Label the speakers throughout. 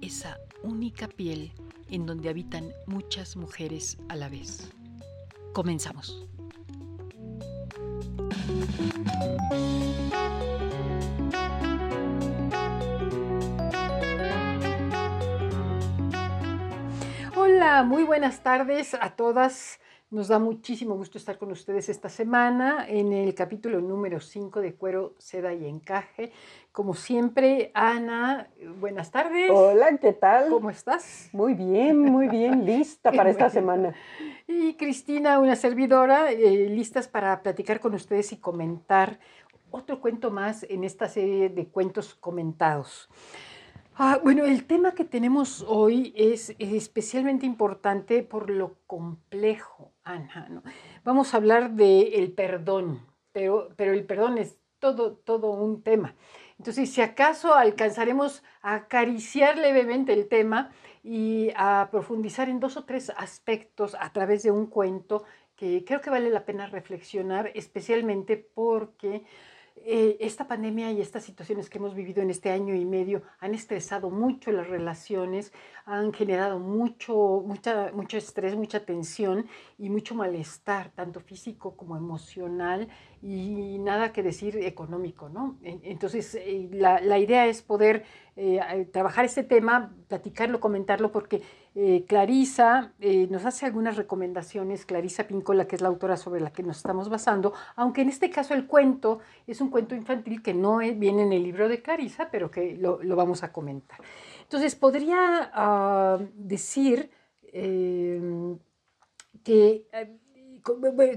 Speaker 1: esa única piel en donde habitan muchas mujeres a la vez. Comenzamos.
Speaker 2: Hola, muy buenas tardes a todas. Nos da muchísimo gusto estar con ustedes esta semana en el capítulo número 5 de Cuero, Seda y Encaje. Como siempre, Ana, buenas tardes.
Speaker 3: Hola, ¿qué tal?
Speaker 2: ¿Cómo estás?
Speaker 3: Muy bien, muy bien, lista para esta semana.
Speaker 2: Y Cristina, una servidora, eh, listas para platicar con ustedes y comentar otro cuento más en esta serie de cuentos comentados. Ah, bueno, el tema que tenemos hoy es, especialmente importante por lo complejo, ¿no? Vamos a hablar del el perdón, pero, pero el perdón es todo, todo un tema. Entonces, si acaso alcanzaremos a acariciar levemente el tema y a profundizar en dos o tres aspectos a través de un cuento que creo que vale la pena reflexionar, especialmente porque eh, esta pandemia y estas situaciones que hemos vivido en este año y medio han estresado mucho las relaciones, han generado mucho, mucha, mucho estrés, mucha tensión y mucho malestar, tanto físico como emocional y nada que decir económico, ¿no? Entonces, eh, la, la idea es poder eh, trabajar este tema, platicarlo, comentarlo, porque eh, Clarisa eh, nos hace algunas recomendaciones, Clarisa Pincola, que es la autora sobre la que nos estamos basando, aunque en este caso el cuento es un cuento infantil que no viene en el libro de Clarisa, pero que lo, vamos a comentar. Entonces, podría uh, decir que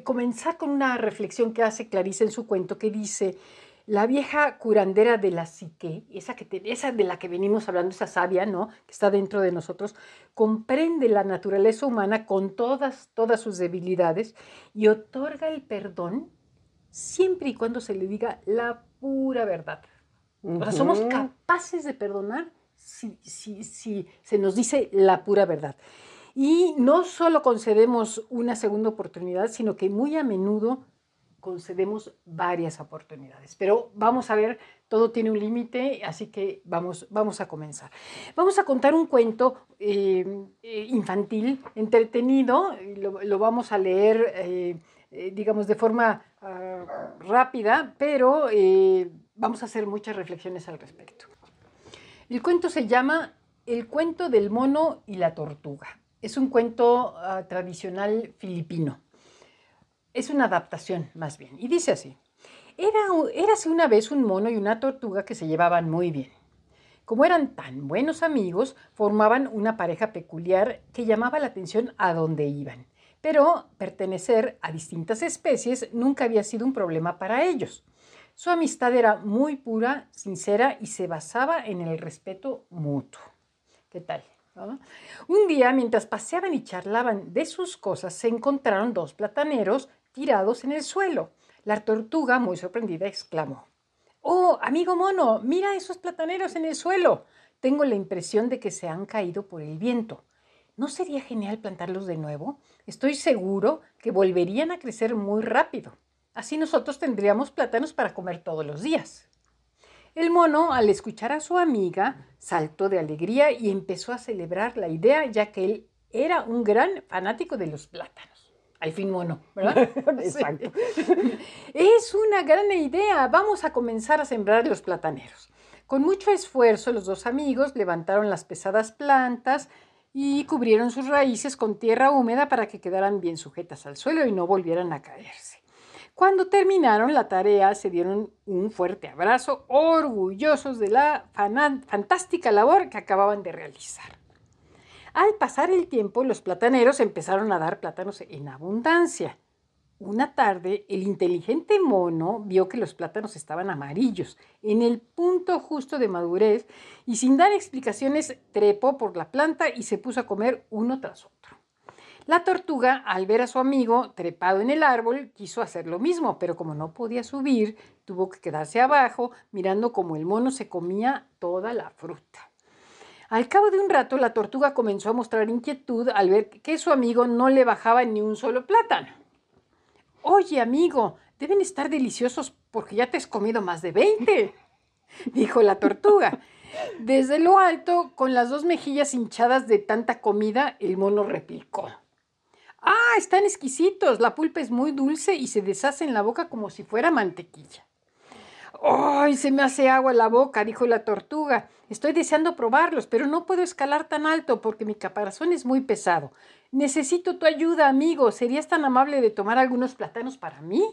Speaker 2: comenzar con una reflexión que hace Clarisa en su cuento que dice, la vieja curandera de la psique, esa, que esa de la que venimos hablando, esa sabia, ¿no? Que está dentro de nosotros, comprende la naturaleza humana con todas, todas sus debilidades y otorga el perdón siempre y cuando se le diga la pura verdad. O sea, somos capaces de perdonar si, si, si se nos dice la pura verdad. Y no solo concedemos una segunda oportunidad, sino que muy a menudo concedemos varias oportunidades. Pero vamos a ver, todo tiene un límite, así que vamos, vamos a comenzar. Vamos a contar un cuento eh, eh, infantil, entretenido, lo, vamos a leer, eh, digamos, de forma ah, rápida, pero vamos a hacer muchas reflexiones al respecto. El cuento se llama El cuento del mono y la tortuga. Es un cuento ah, tradicional filipino es una adaptación más bien. Y dice así, era, érase una vez un mono y una tortuga que se llevaban muy bien. Como eran tan buenos amigos, formaban una pareja peculiar que llamaba la atención a donde iban. Pero pertenecer a distintas especies nunca había sido un problema para ellos. Su amistad era muy pura, sincera y se basaba en el respeto mutuo. ¿Qué tal? Un día, mientras paseaban y charlaban de sus cosas, se encontraron dos plataneros tirados en el suelo. La tortuga, muy sorprendida, exclamó, Oh, amigo mono, mira esos plataneros en el suelo. Tengo la impresión de que se han caído por el viento. ¿No sería genial plantarlos de nuevo? Estoy seguro que volverían a crecer muy rápido. Así nosotros tendríamos plátanos para comer todos los días. El mono, al escuchar a su amiga, saltó de alegría y empezó a celebrar la idea, ya que él era un gran fanático de los plátanos. Al fin mono, ¿verdad? Exacto. Es una gran idea. Vamos a comenzar a sembrar los plataneros. Con mucho esfuerzo, los dos amigos levantaron las pesadas plantas y cubrieron sus raíces con tierra húmeda para que quedaran bien sujetas al suelo y no volvieran a caerse. Cuando terminaron la tarea, se dieron un fuerte abrazo, orgullosos de la fantástica labor que acababan de realizar. Al pasar el tiempo, los plataneros empezaron a dar plátanos en abundancia. Una tarde, el inteligente mono vio que los plátanos estaban amarillos, en el punto justo de madurez, y sin dar explicaciones trepó por la planta y se puso a comer uno tras otro. La tortuga, al ver a su amigo trepado en el árbol, quiso hacer lo mismo, pero como no podía subir, tuvo que quedarse abajo, mirando cómo el mono se comía toda la fruta. Al cabo de un rato, la tortuga comenzó a mostrar inquietud al ver que su amigo no le bajaba ni un solo plátano. Oye, amigo, deben estar deliciosos porque ya te has comido más de 20, dijo la tortuga. Desde lo alto, con las dos mejillas hinchadas de tanta comida, el mono replicó. Ah, están exquisitos, la pulpa es muy dulce y se deshace en la boca como si fuera mantequilla. ¡Ay, se me hace agua la boca! dijo la tortuga. Estoy deseando probarlos, pero no puedo escalar tan alto porque mi caparazón es muy pesado. Necesito tu ayuda, amigo. ¿Serías tan amable de tomar algunos plátanos para mí?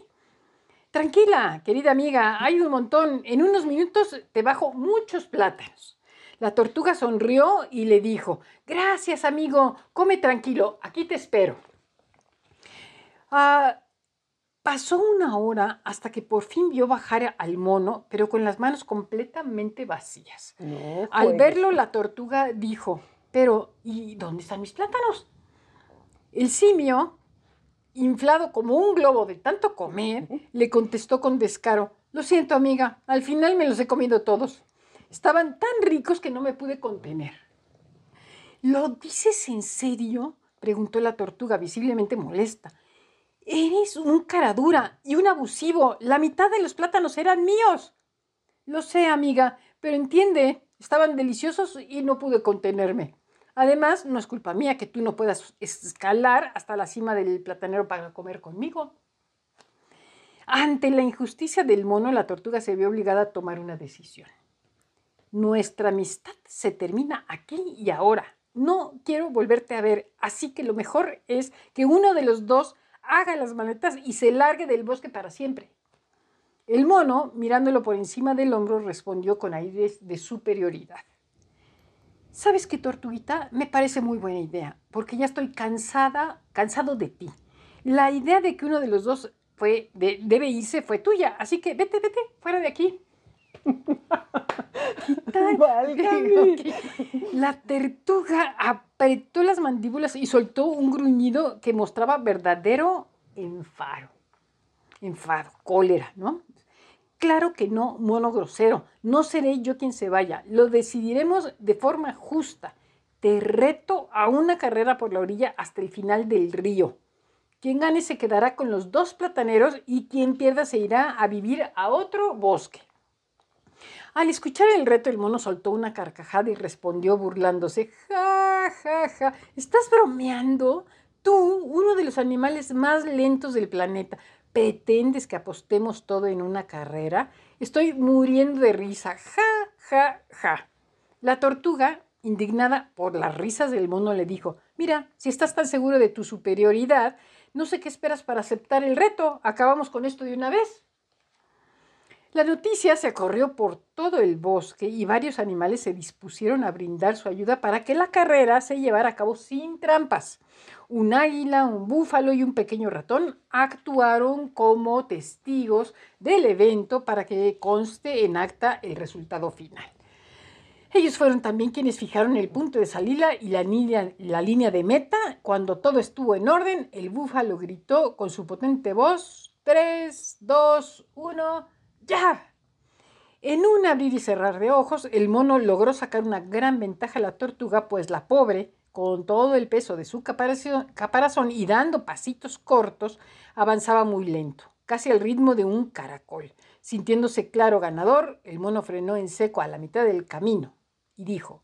Speaker 2: Tranquila, querida amiga, hay un montón. En unos minutos te bajo muchos plátanos. La tortuga sonrió y le dijo, Gracias, amigo. Come tranquilo, aquí te espero. Ah, pasó una hora hasta que por fin vio bajar al mono, pero con las manos completamente vacías. Al verlo, la tortuga dijo, Pero, ¿y dónde están mis plátanos? El simio, inflado como un globo de tanto comer, le contestó con descaro, Lo siento, amiga, al final me los he comido todos. Estaban tan ricos que no me pude contener. ¿Lo dices en serio? preguntó la tortuga, visiblemente molesta. Eres un caradura y un abusivo. La mitad de los plátanos eran míos. Lo sé, amiga, pero entiende, estaban deliciosos y no pude contenerme. Además, no es culpa mía que tú no puedas escalar hasta la cima del platanero para comer conmigo. Ante la injusticia del mono, la tortuga se vio obligada a tomar una decisión. Nuestra amistad se termina aquí y ahora. No quiero volverte a ver, así que lo mejor es que uno de los dos haga las maletas y se largue del bosque para siempre. El mono, mirándolo por encima del hombro, respondió con aires de superioridad. ¿Sabes qué, tortuguita? Me parece muy buena idea, porque ya estoy cansada, cansado de ti. La idea de que uno de los dos fue, debe irse fue tuya, así que vete, vete, fuera de aquí. La tortuga apretó las mandíbulas y soltó un gruñido que mostraba verdadero enfado, enfado, cólera, ¿no? Claro que no, mono grosero. No seré yo quien se vaya. Lo decidiremos de forma justa. Te reto a una carrera por la orilla hasta el final del río. Quien gane se quedará con los dos plataneros y quien pierda se irá a vivir a otro bosque. Al escuchar el reto, el mono soltó una carcajada y respondió burlándose, ja, ja, ja, ¿estás bromeando? Tú, uno de los animales más lentos del planeta, ¿Pretendes que apostemos todo en una carrera? Estoy muriendo de risa. Ja, ja, ja. La tortuga, indignada por las risas del mono, le dijo, mira, si estás tan seguro de tu superioridad, no sé qué esperas para aceptar el reto. Acabamos con esto de una vez. La noticia se corrió por todo el bosque y varios animales se dispusieron a brindar su ayuda para que la carrera se llevara a cabo sin trampas un águila, un búfalo y un pequeño ratón actuaron como testigos del evento para que conste en acta el resultado final. Ellos fueron también quienes fijaron el punto de salida y la línea, de meta. Cuando todo estuvo en orden, el búfalo gritó con su potente voz, 3, 2, 1, ya. En un abrir y cerrar de ojos, el mono logró sacar una gran ventaja a la tortuga, pues la pobre, con todo el peso de su caparazón y dando pasitos cortos, avanzaba muy lento, casi al ritmo de un caracol. Sintiéndose claro ganador, el mono frenó en seco a la mitad del camino y dijo,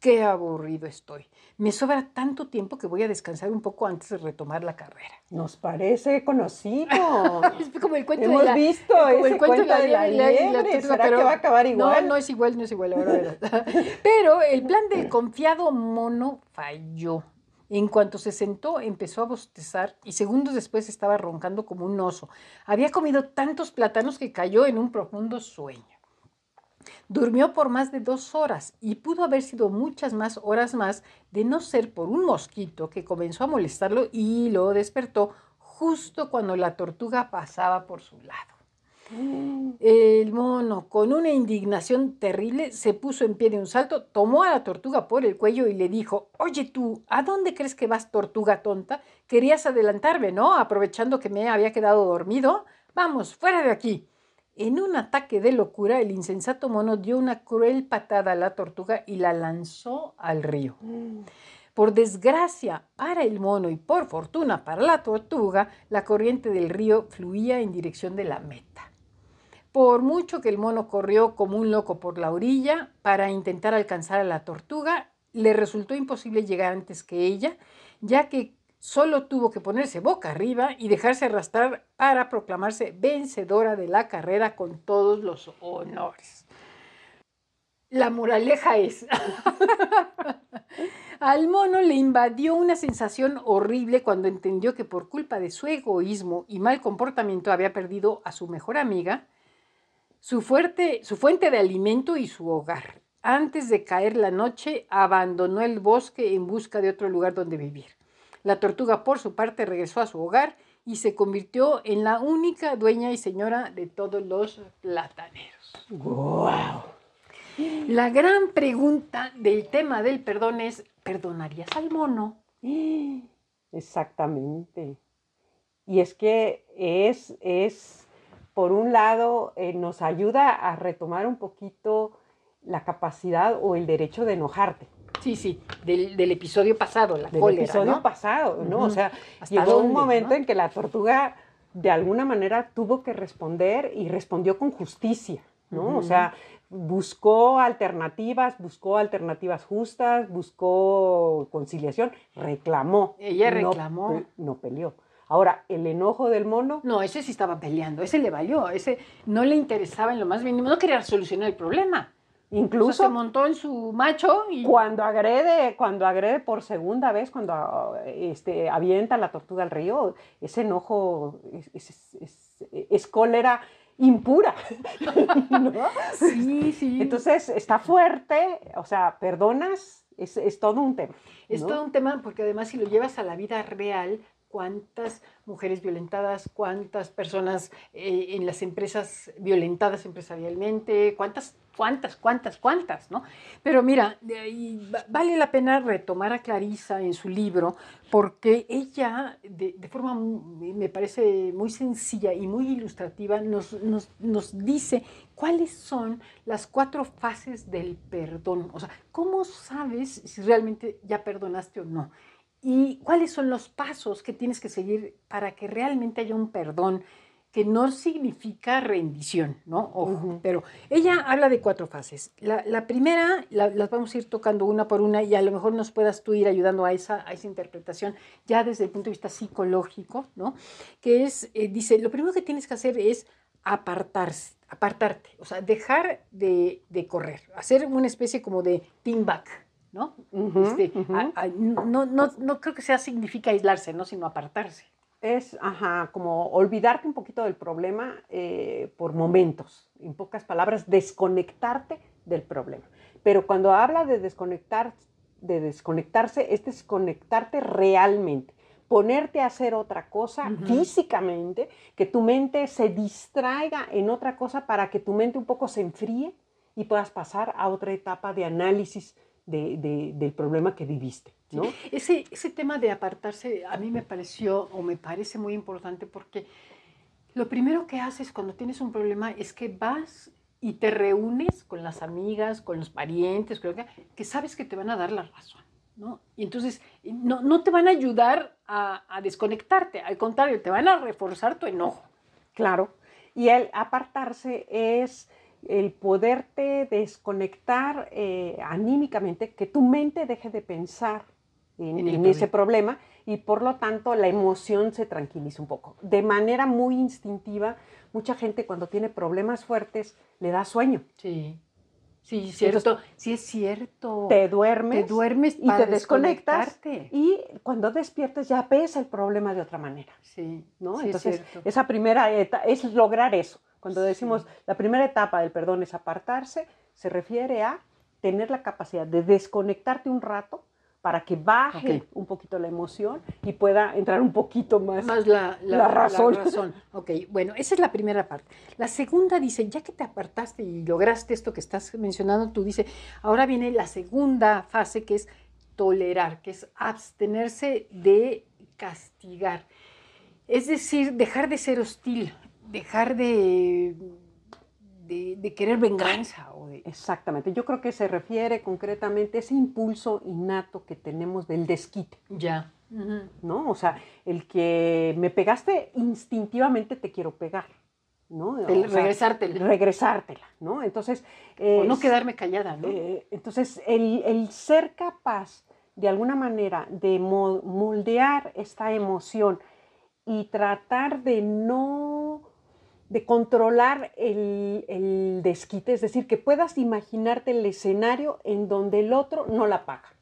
Speaker 2: qué aburrido estoy. Me sobra tanto tiempo que voy a descansar un poco antes de retomar la carrera.
Speaker 3: Nos parece conocido.
Speaker 2: es como el cuento
Speaker 3: Hemos
Speaker 2: de la,
Speaker 3: visto
Speaker 2: como
Speaker 3: ese cuento de la liebre.
Speaker 2: tortuga,
Speaker 3: ¿Será que va a acabar igual?
Speaker 2: No, no es igual, no es igual. ahora pero el plan del confiado mono falló. En cuanto se sentó, empezó a bostezar y segundos después estaba roncando como un oso. Había comido tantos plátanos que cayó en un profundo sueño. Durmió por más de dos horas y pudo haber sido muchas más horas más de no ser por un mosquito que comenzó a molestarlo y lo despertó justo cuando la tortuga pasaba por su lado. El mono, con una indignación terrible, se puso en pie de un salto, tomó a la tortuga por el cuello y le dijo, Oye tú, ¿a dónde crees que vas, tortuga tonta? Querías adelantarme, ¿no? Aprovechando que me había quedado dormido. Vamos, fuera de aquí. En un ataque de locura, el insensato mono dio una cruel patada a la tortuga y la lanzó al río. Por desgracia para el mono y por fortuna para la tortuga, la corriente del río fluía en dirección de la meta. Por mucho que el mono corrió como un loco por la orilla para intentar alcanzar a la tortuga, le resultó imposible llegar antes que ella, ya que solo tuvo que ponerse boca arriba y dejarse arrastrar para proclamarse vencedora de la carrera con todos los honores. La moraleja es, al mono le invadió una sensación horrible cuando entendió que por culpa de su egoísmo y mal comportamiento había perdido a su mejor amiga, su, su fuente de alimento y su hogar. Antes de caer la noche, abandonó el bosque en busca de otro lugar donde vivir. La tortuga, por su parte, regresó a su hogar y se convirtió en la única dueña y señora de todos los plataneros.
Speaker 3: ¡Wow!
Speaker 2: La gran pregunta del tema del perdón es, ¿perdonarías al mono?
Speaker 3: Exactamente. Y es que es, es por un lado, eh, nos ayuda a retomar un poquito la capacidad o el derecho de enojarte.
Speaker 2: Sí, sí, del, del episodio pasado, la
Speaker 3: del
Speaker 2: cólera,
Speaker 3: episodio
Speaker 2: ¿no?
Speaker 3: pasado, ¿no? O sea,
Speaker 2: ¿Hasta
Speaker 3: llegó un momento
Speaker 2: no?
Speaker 3: en que la tortuga de alguna manera tuvo que responder y respondió con justicia, ¿no? O sea, buscó alternativas, buscó alternativas justas, buscó conciliación, reclamó.
Speaker 2: Ella
Speaker 3: no
Speaker 2: reclamó.
Speaker 3: pe- No, peleó. Ahora, el enojo del mono,
Speaker 2: No, ese sí estaba peleando, ese le valió, ese no le interesaba en lo más mínimo, no quería solucionar el problema. Incluso se montó en su macho y
Speaker 3: cuando agrede, cuando agrede por segunda vez, cuando este, avienta la tortuga al río, ese enojo es, es- es- es cólera impura. ¿no?
Speaker 2: sí, sí.
Speaker 3: Entonces está fuerte, o sea, perdonas, es, es todo un tema.
Speaker 2: Es todo un tema porque además si lo llevas a la vida real, cuántas mujeres violentadas, cuántas personas eh, en las empresas violentadas empresarialmente, cuántas, cuántas, cuántas, cuántas, ¿no? Pero mira, vale la pena retomar a Clarisa en su libro porque ella, de, de forma, me parece muy sencilla y muy ilustrativa, nos, nos, nos dice cuáles son las cuatro fases del perdón. O sea, ¿cómo sabes si realmente ya perdonaste o no? ¿Y cuáles son los pasos que tienes que seguir para que realmente haya un perdón que no significa rendición, ¿no? Ojo, pero ella habla de cuatro fases. La, la primera la- las vamos a ir tocando una por una y a lo mejor nos puedas tú ir ayudando a esa, a esa interpretación ya desde el punto de vista psicológico, ¿no? Que es, eh, dice, lo primero que tienes que hacer es apartarse, apartarte, o sea, dejar de, de correr, hacer una especie como de team back, ¿no?
Speaker 3: Ujú,
Speaker 2: Este,
Speaker 3: ujú.
Speaker 2: a- a- no, no, no creo que sea significa aislarse, ¿no? Sino apartarse.
Speaker 3: Es, ajá, como olvidarte un poquito del problema eh, por momentos. En pocas palabras, desconectarte del problema. Pero cuando habla de desconectar, de desconectarse, es desconectarte realmente. Ponerte a hacer otra cosa
Speaker 2: Ujú.
Speaker 3: físicamente, que tu mente se distraiga en otra cosa para que tu mente un poco se enfríe y puedas pasar a otra etapa de análisis de- de- del problema que viviste. ¿no?
Speaker 2: Ese, ese tema de apartarse a mí me pareció o me parece muy importante porque lo primero que haces cuando tienes un problema es que vas y te reúnes con las amigas, con los parientes, creo que, que sabes que te van a dar la razón. ¿no? Y entonces no, no te van a ayudar a, a desconectarte, al contrario, te van a reforzar tu enojo.
Speaker 3: Claro. Y el apartarse es el poderte desconectar eh, anímicamente, que tu mente deje de pensar en,
Speaker 2: En el
Speaker 3: en ese problema y por lo tanto la emoción se tranquiliza un poco. De manera muy instintiva, mucha gente cuando tiene problemas fuertes le da sueño.
Speaker 2: Sí. Sí, cierto. Sí, es cierto.
Speaker 3: Te duermes,
Speaker 2: Te duermes
Speaker 3: y te desconectas y cuando despiertes ya ves el problema de otra manera.
Speaker 2: Sí,
Speaker 3: ¿no?
Speaker 2: sí,
Speaker 3: Entonces,
Speaker 2: es
Speaker 3: esa primera etapa es lograr eso. Cuando
Speaker 2: Sí.
Speaker 3: decimos la primera etapa del perdón es apartarse, se refiere a tener la capacidad de desconectarte un rato para que baje
Speaker 2: Ok.
Speaker 3: un poquito la emoción y pueda entrar un poquito más.
Speaker 2: Más la, la-
Speaker 3: la razón.
Speaker 2: la razón. Ok, bueno, esa es la primera parte. La segunda dice, ya que te apartaste y lograste esto que estás mencionando, tú dice, ahora viene la segunda fase que es tolerar, que es abstenerse de castigar. Es decir, dejar de ser hostil, dejar de, de, de querer venganza. O de,
Speaker 3: Exactamente. Yo creo que se refiere concretamente a ese impulso innato que tenemos del desquite.
Speaker 2: ya.
Speaker 3: ¿no? O sea, el que me pegaste instintivamente te quiero pegar, ¿no?
Speaker 2: El
Speaker 3: O sea,
Speaker 2: regresártela.
Speaker 3: regresártela, ¿no? Entonces,
Speaker 2: o no quedarme callada, ¿no?
Speaker 3: eh, entonces el, el ser capaz de alguna manera de mo- moldear esta emoción y tratar de no de controlar el, el desquite, es decir, que puedas imaginarte el escenario en donde el otro no la paga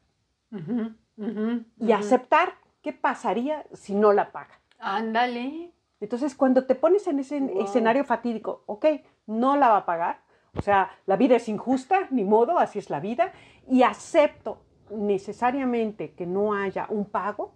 Speaker 3: y aceptar qué pasaría si no la paga.
Speaker 2: Ándale.
Speaker 3: Entonces, cuando te pones en ese
Speaker 2: Wow.
Speaker 3: escenario fatídico, ok, no la va a pagar, o sea, la vida es injusta, ni modo, así es la vida, y acepto necesariamente que no haya un pago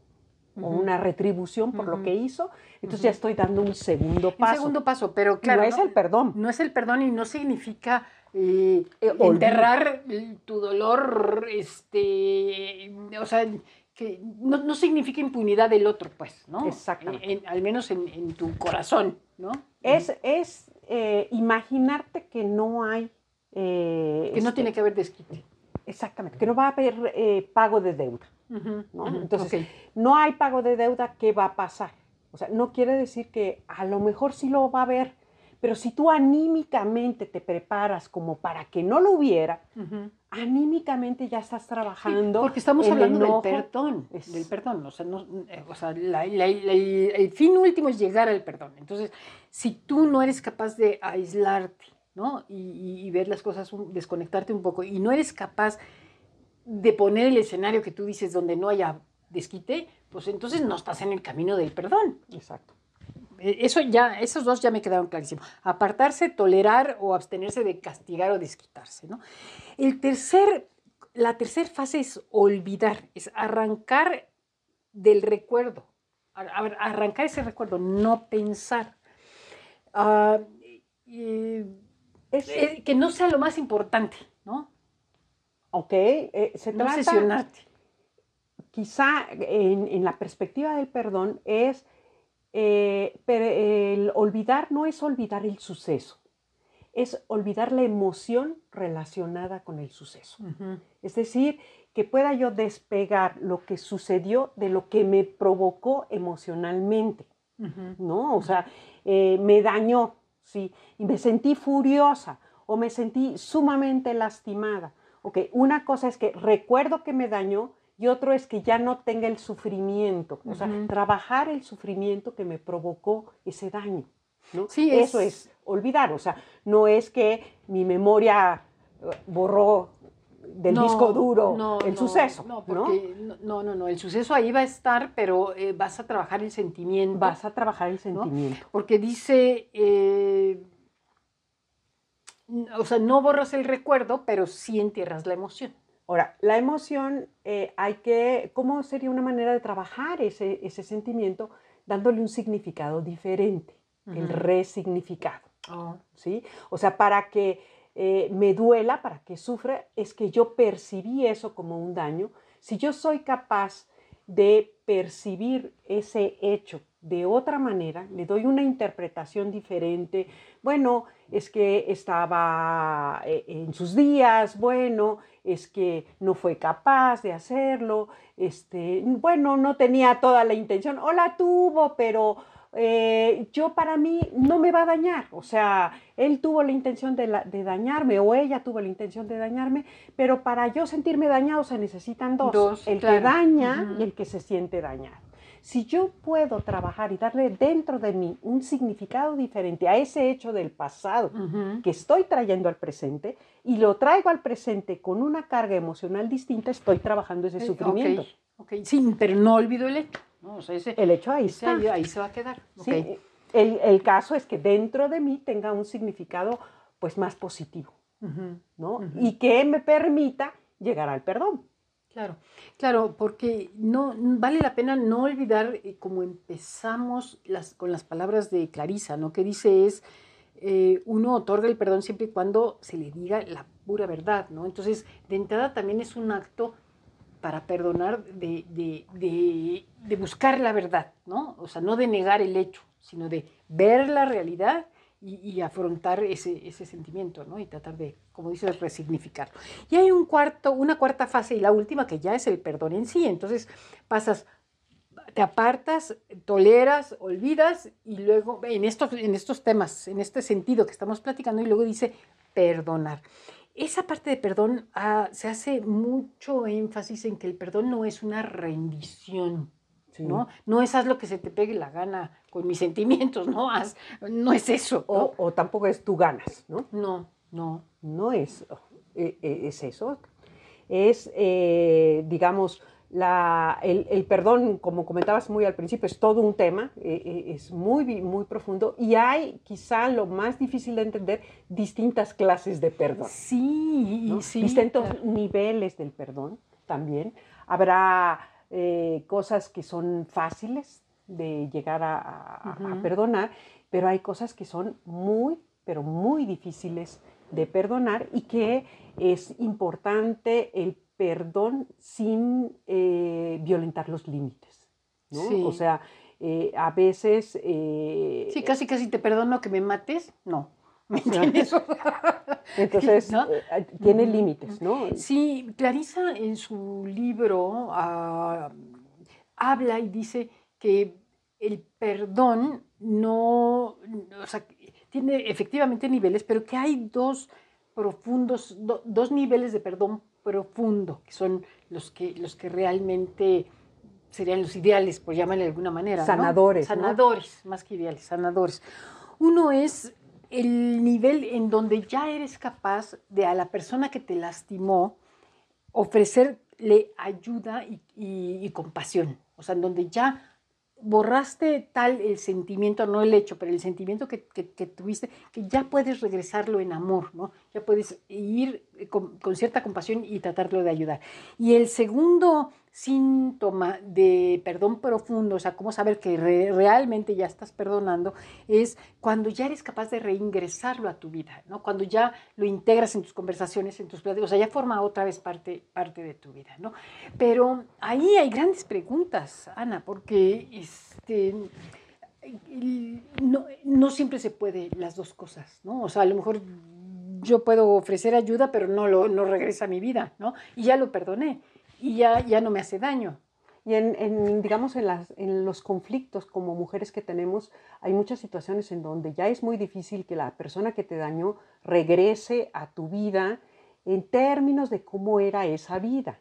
Speaker 3: o una retribución por lo que hizo, entonces ya estoy dando un segundo
Speaker 2: Un
Speaker 3: paso.
Speaker 2: segundo paso, pero claro.
Speaker 3: no es el perdón.
Speaker 2: no es el perdón y no significa eh,
Speaker 3: Eh,
Speaker 2: enterrar tu dolor, este, o sea, que no, no significa impunidad del otro, pues, ¿no?
Speaker 3: Exactamente.
Speaker 2: En- al menos en, en tu corazón, ¿no?
Speaker 3: Es, es eh, imaginarte que no hay...
Speaker 2: que no
Speaker 3: este,
Speaker 2: tiene que haber desquite.
Speaker 3: Exactamente, que no va a haber pago de deuda. ¿No? Entonces, no hay pago de deuda, ¿qué va a pasar? O sea, no quiere decir que a lo mejor sí lo va a haber, pero si tú anímicamente te preparas como para que no lo hubiera, anímicamente ya estás trabajando.
Speaker 2: Porque estamos hablando
Speaker 3: enojo.
Speaker 2: del perdón,
Speaker 3: Es-
Speaker 2: del perdón, o sea, no- eh, o sea, la- la- la- el, el fin último es llegar al perdón. Entonces, si tú no eres capaz de aislarte, ¿no? Y, y- y ver las cosas, un- desconectarte un poco, y no eres capaz de poner el escenario que tú dices donde no haya desquite, pues entonces no estás en el camino del perdón.
Speaker 3: Exacto.
Speaker 2: Eh, Eso ya, esos dos ya me quedaron clarísimos. Apartarse, tolerar o abstenerse de castigar o desquitarse, ¿no? El tercer, la tercera fase es olvidar, es arrancar del recuerdo. A- ver, arrancar ese recuerdo, no pensar. Ah, eh,
Speaker 3: Es-
Speaker 2: eh, que no sea lo más importante.
Speaker 3: Ok, eh, se
Speaker 2: No
Speaker 3: trata, quizá en, en la perspectiva del perdón, es, eh, pero el olvidar no es olvidar el suceso, es olvidar la emoción relacionada con el suceso. Es decir, que pueda yo despegar lo que sucedió de lo que me provocó emocionalmente. ¿no? O sea, eh, me dañó, ¿sí? Y me sentí furiosa o me sentí sumamente lastimada. Ok, una cosa es que recuerdo que me dañó y otro es que ya no tenga el sufrimiento, o sea, trabajar el sufrimiento que me provocó ese daño. ¿no?
Speaker 2: Sí,
Speaker 3: Eso
Speaker 2: es-
Speaker 3: es olvidar, o sea, no es que mi memoria eh, borró del
Speaker 2: No,
Speaker 3: disco duro
Speaker 2: no,
Speaker 3: el
Speaker 2: no,
Speaker 3: suceso,
Speaker 2: No,
Speaker 3: ¿no?
Speaker 2: porque no, no, el suceso ahí va a estar, pero eh, vas a trabajar el sentimiento.
Speaker 3: Vas a trabajar el sentimiento.
Speaker 2: Porque dice, eh, o sea, no borras el recuerdo, pero sí entierras la emoción.
Speaker 3: Ahora, la emoción eh, hay que, ¿cómo sería una manera de trabajar ese, ese sentimiento? Dándole un significado diferente, el
Speaker 2: Ujú.
Speaker 3: resignificado, ¿sí? O sea, para que eh, me duela, para que sufra, es que yo percibí eso como un daño. Si yo soy capaz de percibir ese hecho de otra manera, le doy una interpretación diferente, bueno, es que estaba eh, en sus días, bueno, es que no fue capaz de hacerlo, este, bueno, no tenía toda la intención, o la tuvo, pero eh, yo para mí no me va a dañar. O sea, él tuvo la intención de, dañarme o ella tuvo la intención de dañarme, pero para yo sentirme dañado se necesitan dos, el que daña y el que se siente dañado. Si yo puedo trabajar y darle dentro de mí un significado diferente a ese hecho del pasado que estoy trayendo al presente y lo traigo al presente con una carga emocional distinta, estoy trabajando ese sufrimiento.
Speaker 2: Sí, pero no olvido el hecho.
Speaker 3: el hecho ahí está.
Speaker 2: Ahí se va a quedar.
Speaker 3: Sí, el, el, caso es que dentro de mí tenga un significado pues más positivo, ¿no? Y que me permita llegar al perdón.
Speaker 2: Claro, claro, porque no vale la pena no olvidar eh, cómo empezamos las, con las palabras de Clarisa, ¿no? Que dice es eh, uno otorga el perdón siempre y cuando se le diga la pura verdad, ¿no? Entonces, de entrada también es un acto para perdonar de, de, de buscar la verdad, ¿no? O sea, no de negar el hecho, sino de ver la realidad y, afrontar ese, ese, sentimiento, ¿no? Y tratar de, como dices, resignificarlo. Y hay un cuarto, una cuarta fase y la última que ya es el perdón en sí. Entonces pasas, te apartas, toleras, olvidas y luego, en estos, en estos temas, en este sentido que estamos platicando, y luego dice perdonar. Esa parte de perdón ah, se hace mucho énfasis en que el perdón no es una rendición, ¿no? No es haz lo que se te pegue la gana con mis sentimientos, ¿no? no es eso.
Speaker 3: O, tampoco es tú ganas, ¿no?
Speaker 2: No, no.
Speaker 3: No es, eh, eh, es eso. Es, eh, digamos, la, el, perdón, como comentabas muy al principio, es todo un tema, es muy, muy profundo y hay quizá lo más difícil de entender, distintas clases de perdón.
Speaker 2: Sí, sí.
Speaker 3: Distintos niveles del perdón también. Habrá eh, cosas que son fáciles de llegar a, perdonar, pero hay cosas que son muy, pero muy difíciles de perdonar y que es importante el perdón sin eh, violentar los límites. ¿no? O sea, eh, a veces...
Speaker 2: sí, casi casi te perdono que me mates, no. ¿Me
Speaker 3: Entonces, eh, tiene límites, ¿no?
Speaker 2: Sí, Clarisa en su libro ah, habla y dice que el perdón no, o sea, tiene efectivamente niveles, pero que hay dos profundos, dos niveles de perdón profundo, que son los que, los que realmente serían los ideales, por llamarle de alguna manera.
Speaker 3: Sanadores.
Speaker 2: Sanadores, más que ideales, sanadores. Uno es el nivel en donde ya eres capaz de a la persona que te lastimó ofrecerle ayuda y, compasión. O sea, en donde ya borraste tal el sentimiento, no el hecho, pero el sentimiento que, tuviste, que ya puedes regresarlo en amor, ¿no? Ya puedes ir con, con, cierta compasión y tratarlo de ayudar. Y el segundo síntoma de perdón profundo, o sea, cómo saber que realmente ya estás perdonando, es cuando ya eres capaz de reingresarlo a tu vida, ¿no? Cuando ya lo integras en tus conversaciones, en tus pláticas, o sea, ya forma otra vez parte, parte de tu vida, ¿no? Pero ahí hay grandes preguntas, Ana, porque este, no, no siempre se puede las dos cosas, ¿no? O sea, a lo mejor yo puedo ofrecer ayuda, pero no, lo, no regresa a mi vida, ¿no? Y ya lo perdoné y ya, ya no me hace daño.
Speaker 3: Y en, digamos, en, las, en, los conflictos como mujeres que tenemos, hay muchas situaciones en donde ya es muy difícil que la persona que te dañó regrese a tu vida en términos de cómo era esa vida.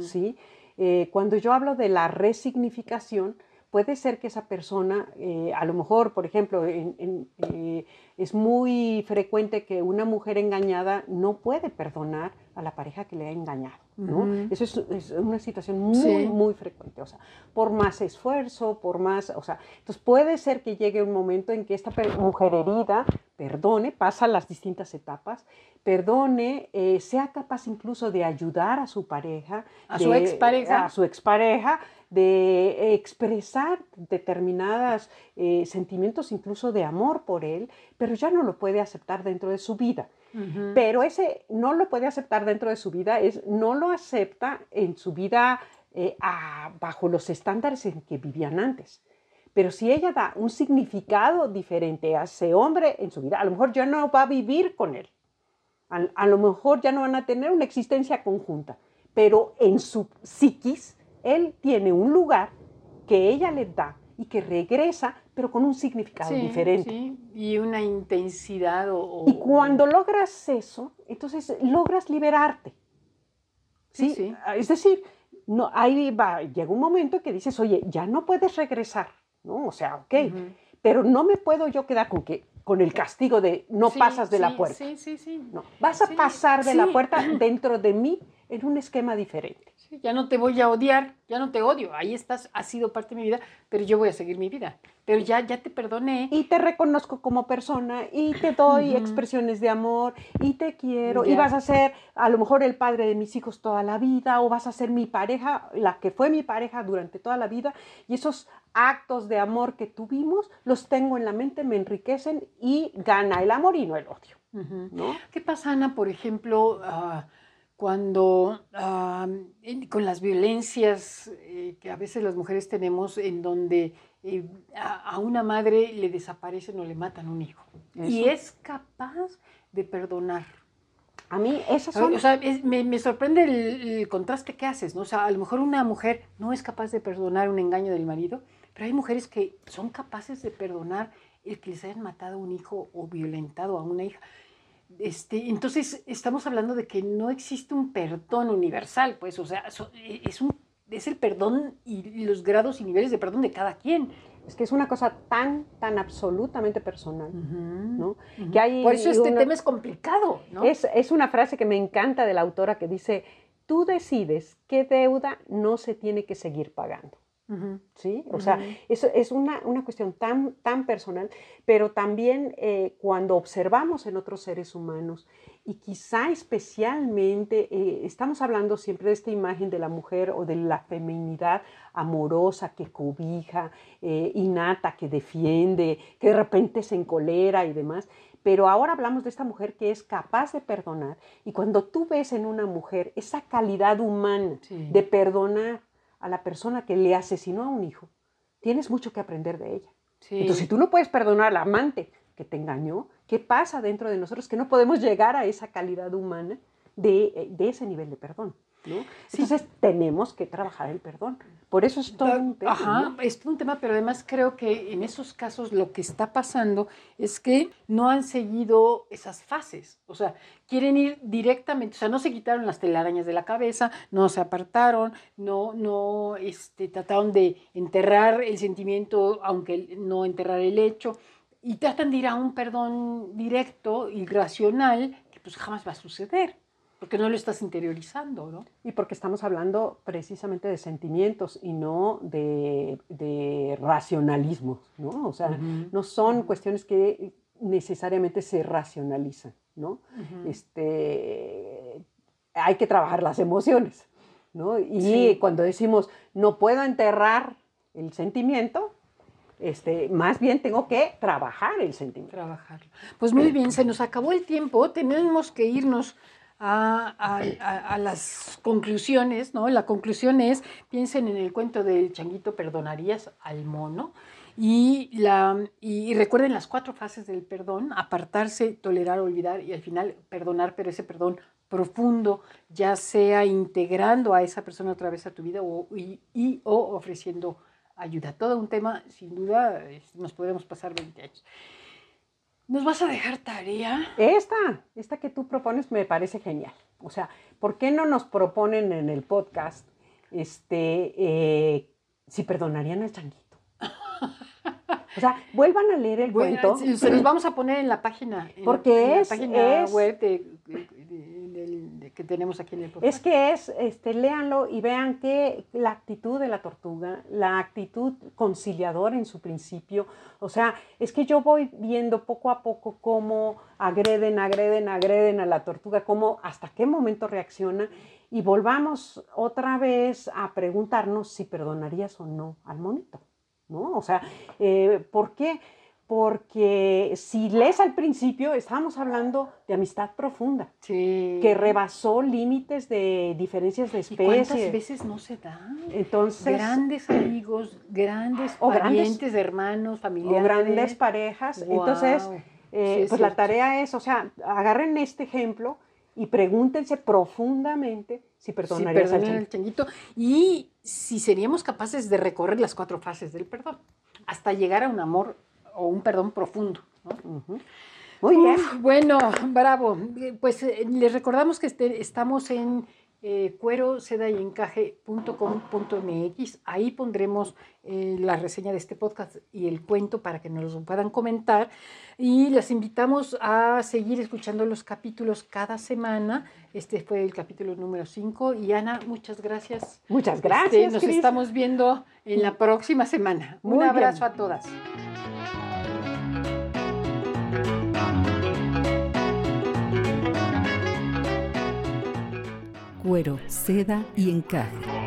Speaker 3: ¿sí? Eh, cuando yo hablo de la resignificación, puede ser que esa persona, eh, a lo mejor, por ejemplo, eh, es muy frecuente que una mujer engañada no puede perdonar a la pareja que le ha engañado. ¿no? Eso es, una situación muy, muy frecuente. O sea, por más esfuerzo, por más, o sea, entonces puede ser que llegue un momento en que esta mujer herida perdone, pasa las distintas etapas, perdone, eh, sea capaz incluso de ayudar a su pareja,
Speaker 2: a su expareja,
Speaker 3: a su expareja, de expresar determinados eh, sentimientos incluso de amor por él, pero ya no lo puede aceptar dentro de su vida. Pero ese no lo puede aceptar dentro de su vida, es no lo acepta en su vida eh, bajo los estándares en que vivían antes. Pero si ella da un significado diferente a ese hombre en su vida, a lo mejor ya no va a vivir con él. A, lo mejor ya no van a tener una existencia conjunta. Pero en su psiquis, él tiene un lugar que ella le da y que regresa, pero con un significado
Speaker 2: Sí,
Speaker 3: diferente.
Speaker 2: sí, y una intensidad o... o-
Speaker 3: Y cuando logras eso, entonces logras liberarte.
Speaker 2: Sí,
Speaker 3: ¿sí?
Speaker 2: sí.
Speaker 3: Es decir, no, ahí va, llega un momento en que dices, oye, ya no puedes regresar, ¿no? O sea, ok,
Speaker 2: Ujú.
Speaker 3: pero no me puedo yo quedar con que con el castigo de no pasas de la puerta.
Speaker 2: Sí, sí, sí.
Speaker 3: No, vas a pasar de la puerta dentro de mí en un esquema diferente.
Speaker 2: Sí, Ya no te voy a odiar, ya no te odio, ahí estás, has sido parte de mi vida, pero yo voy a seguir mi vida. Pero ya, ya te perdoné.
Speaker 3: Y te reconozco como persona y te doy
Speaker 2: Ujú.
Speaker 3: expresiones de amor y te quiero y
Speaker 2: Ya.
Speaker 3: vas a ser a lo mejor el padre de mis hijos toda la vida o vas a ser mi pareja, la que fue mi pareja durante toda la vida y esos actos de amor que tuvimos los tengo en la mente, me enriquecen y gana el amor y no el odio,
Speaker 2: Ujú.
Speaker 3: ¿no?
Speaker 2: ¿Qué pasa, Ana, por ejemplo, ah, cuando en- con las violencias eh, que a veces las mujeres tenemos en donde eh, a, a una madre le desaparecen o le matan un hijo y
Speaker 3: Eso.
Speaker 2: es capaz de perdonar?
Speaker 3: A mí esas son
Speaker 2: O sea, es- me, me sorprende el, el contraste que haces, ¿no? O sea, a lo mejor una mujer no es capaz de perdonar un engaño del marido, pero hay mujeres que son capaces de perdonar el que les hayan matado a un hijo o violentado a una hija. Este, entonces, estamos hablando de que no existe un perdón universal, pues, o sea, so- es, un, es el perdón y los grados y niveles de perdón de cada quien.
Speaker 3: es que es una cosa tan tan absolutamente personal, ¿no?
Speaker 2: Ujú.
Speaker 3: Que hay
Speaker 2: Por eso este
Speaker 3: una-
Speaker 2: tema es complicado, ¿no?
Speaker 3: Es, es una frase que me encanta de la autora que dice, tú decides qué deuda no se tiene que seguir pagando. ¿Sí? O sea, eso es una, una cuestión tan, tan personal, pero también eh, cuando observamos en otros seres humanos, y quizá especialmente, eh, estamos hablando siempre de esta imagen de la mujer o de la feminidad amorosa que cobija, eh, innata, que defiende, que de repente se encolera y demás, pero ahora hablamos de esta mujer que es capaz de perdonar, y cuando tú ves en una mujer esa calidad humana
Speaker 2: Sí.
Speaker 3: de perdonar a la persona que le asesinó a un hijo, tienes mucho que aprender de ella.
Speaker 2: Sí.
Speaker 3: Entonces, si tú no puedes perdonar al amante que te engañó, ¿qué pasa dentro de nosotros que no podemos llegar a esa calidad humana de, de ese nivel de perdón? ¿No? Entonces, tenemos que trabajar el perdón. Por eso es todo un tema.
Speaker 2: Ajá,
Speaker 3: ¿no?
Speaker 2: es un tema, pero además creo que en esos casos lo que está pasando es que no han seguido esas fases. O sea, quieren ir directamente, o sea, no se quitaron las telarañas de la cabeza, no se apartaron, no, no este, trataron de enterrar el sentimiento, aunque no enterrar el hecho, y tratan de ir a un perdón directo y racional que pues jamás va a suceder, porque no lo estás interiorizando, ¿no?
Speaker 3: Y porque estamos hablando precisamente de sentimientos y no de, de racionalismo, ¿no? O sea, no son cuestiones que necesariamente se racionalizan, ¿no? Este, hay que trabajar las emociones, ¿no? Y
Speaker 2: Sí.
Speaker 3: cuando decimos no puedo enterrar el sentimiento, este, más bien tengo que trabajar el sentimiento.
Speaker 2: trabajarlo. Pues muy bien, se nos acabó el tiempo, tenemos que irnos a, a- a- las conclusiones, ¿no? La conclusión es, piensen en el cuento del changuito, perdonarías al mono, y, la, y recuerden las cuatro fases del perdón, apartarse, tolerar, olvidar y al final perdonar, pero ese perdón profundo, ya sea integrando a esa persona otra vez a tu vida o, y, y- o ofreciendo ayuda. Todo un tema, sin duda, nos podemos pasar 20 años. ¿Nos vas a dejar tarea?
Speaker 3: Esta, esta que tú propones me parece genial. O sea, ¿por qué no nos proponen en el podcast este, eh, si perdonarían al changuito? O sea, vuelvan a leer el
Speaker 2: Bueno,
Speaker 3: cuento.
Speaker 2: se- los vamos a poner en la página. en la-
Speaker 3: Porque
Speaker 2: en la
Speaker 3: es-
Speaker 2: página
Speaker 3: es-
Speaker 2: web de- que tenemos aquí en el podcast.
Speaker 3: Es que es, este, léanlo y vean que la actitud de la tortuga, la actitud conciliadora en su principio, o sea, es que yo voy viendo poco a poco cómo agreden, agreden, agreden a la tortuga, cómo, hasta qué momento reacciona y volvamos otra vez a preguntarnos si perdonarías o no al monito, ¿no? O sea, eh, ¿por qué? Porque si lees al principio, estábamos hablando de amistad profunda
Speaker 2: Sí.
Speaker 3: que rebasó límites de diferencias de
Speaker 2: ¿Y cuántas veces no se dan?
Speaker 3: Entonces,
Speaker 2: Grandes amigos, grandes
Speaker 3: O grandes-
Speaker 2: parientes, hermanos, familiares.
Speaker 3: o grandes parejas.
Speaker 2: Guau.
Speaker 3: Entonces, eh,
Speaker 2: Sí, es
Speaker 3: pues la
Speaker 2: cierto.
Speaker 3: tarea es, o sea, agarren este ejemplo y pregúntense profundamente si perdonarías
Speaker 2: perdonar al
Speaker 3: changuito.
Speaker 2: Y si seríamos capaces de recorrer las cuatro fases del perdón. hasta llegar a un amor o un perdón profundo.
Speaker 3: Muy bien.
Speaker 2: bueno, bravo. Pues eh, les recordamos que este, estamos en eh, cuero, seda y encaje.com.mx. Ahí pondremos eh, la reseña de este podcast y el cuento para que nos lo puedan comentar. Y les invitamos a seguir escuchando los capítulos cada semana. Este fue el capítulo número 5. Y Ana, muchas gracias.
Speaker 3: Muchas
Speaker 2: Este,
Speaker 3: gracias.
Speaker 2: nos estamos viendo en la próxima semana. Un abrazo
Speaker 3: bien.
Speaker 2: a todas.
Speaker 4: Cuero, seda y encaje.